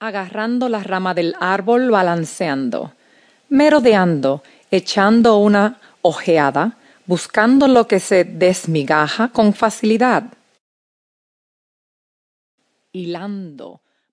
Agarrando la rama del árbol, balanceando, merodeando, echando una ojeada, buscando lo que se desmigaja con facilidad. Hilando,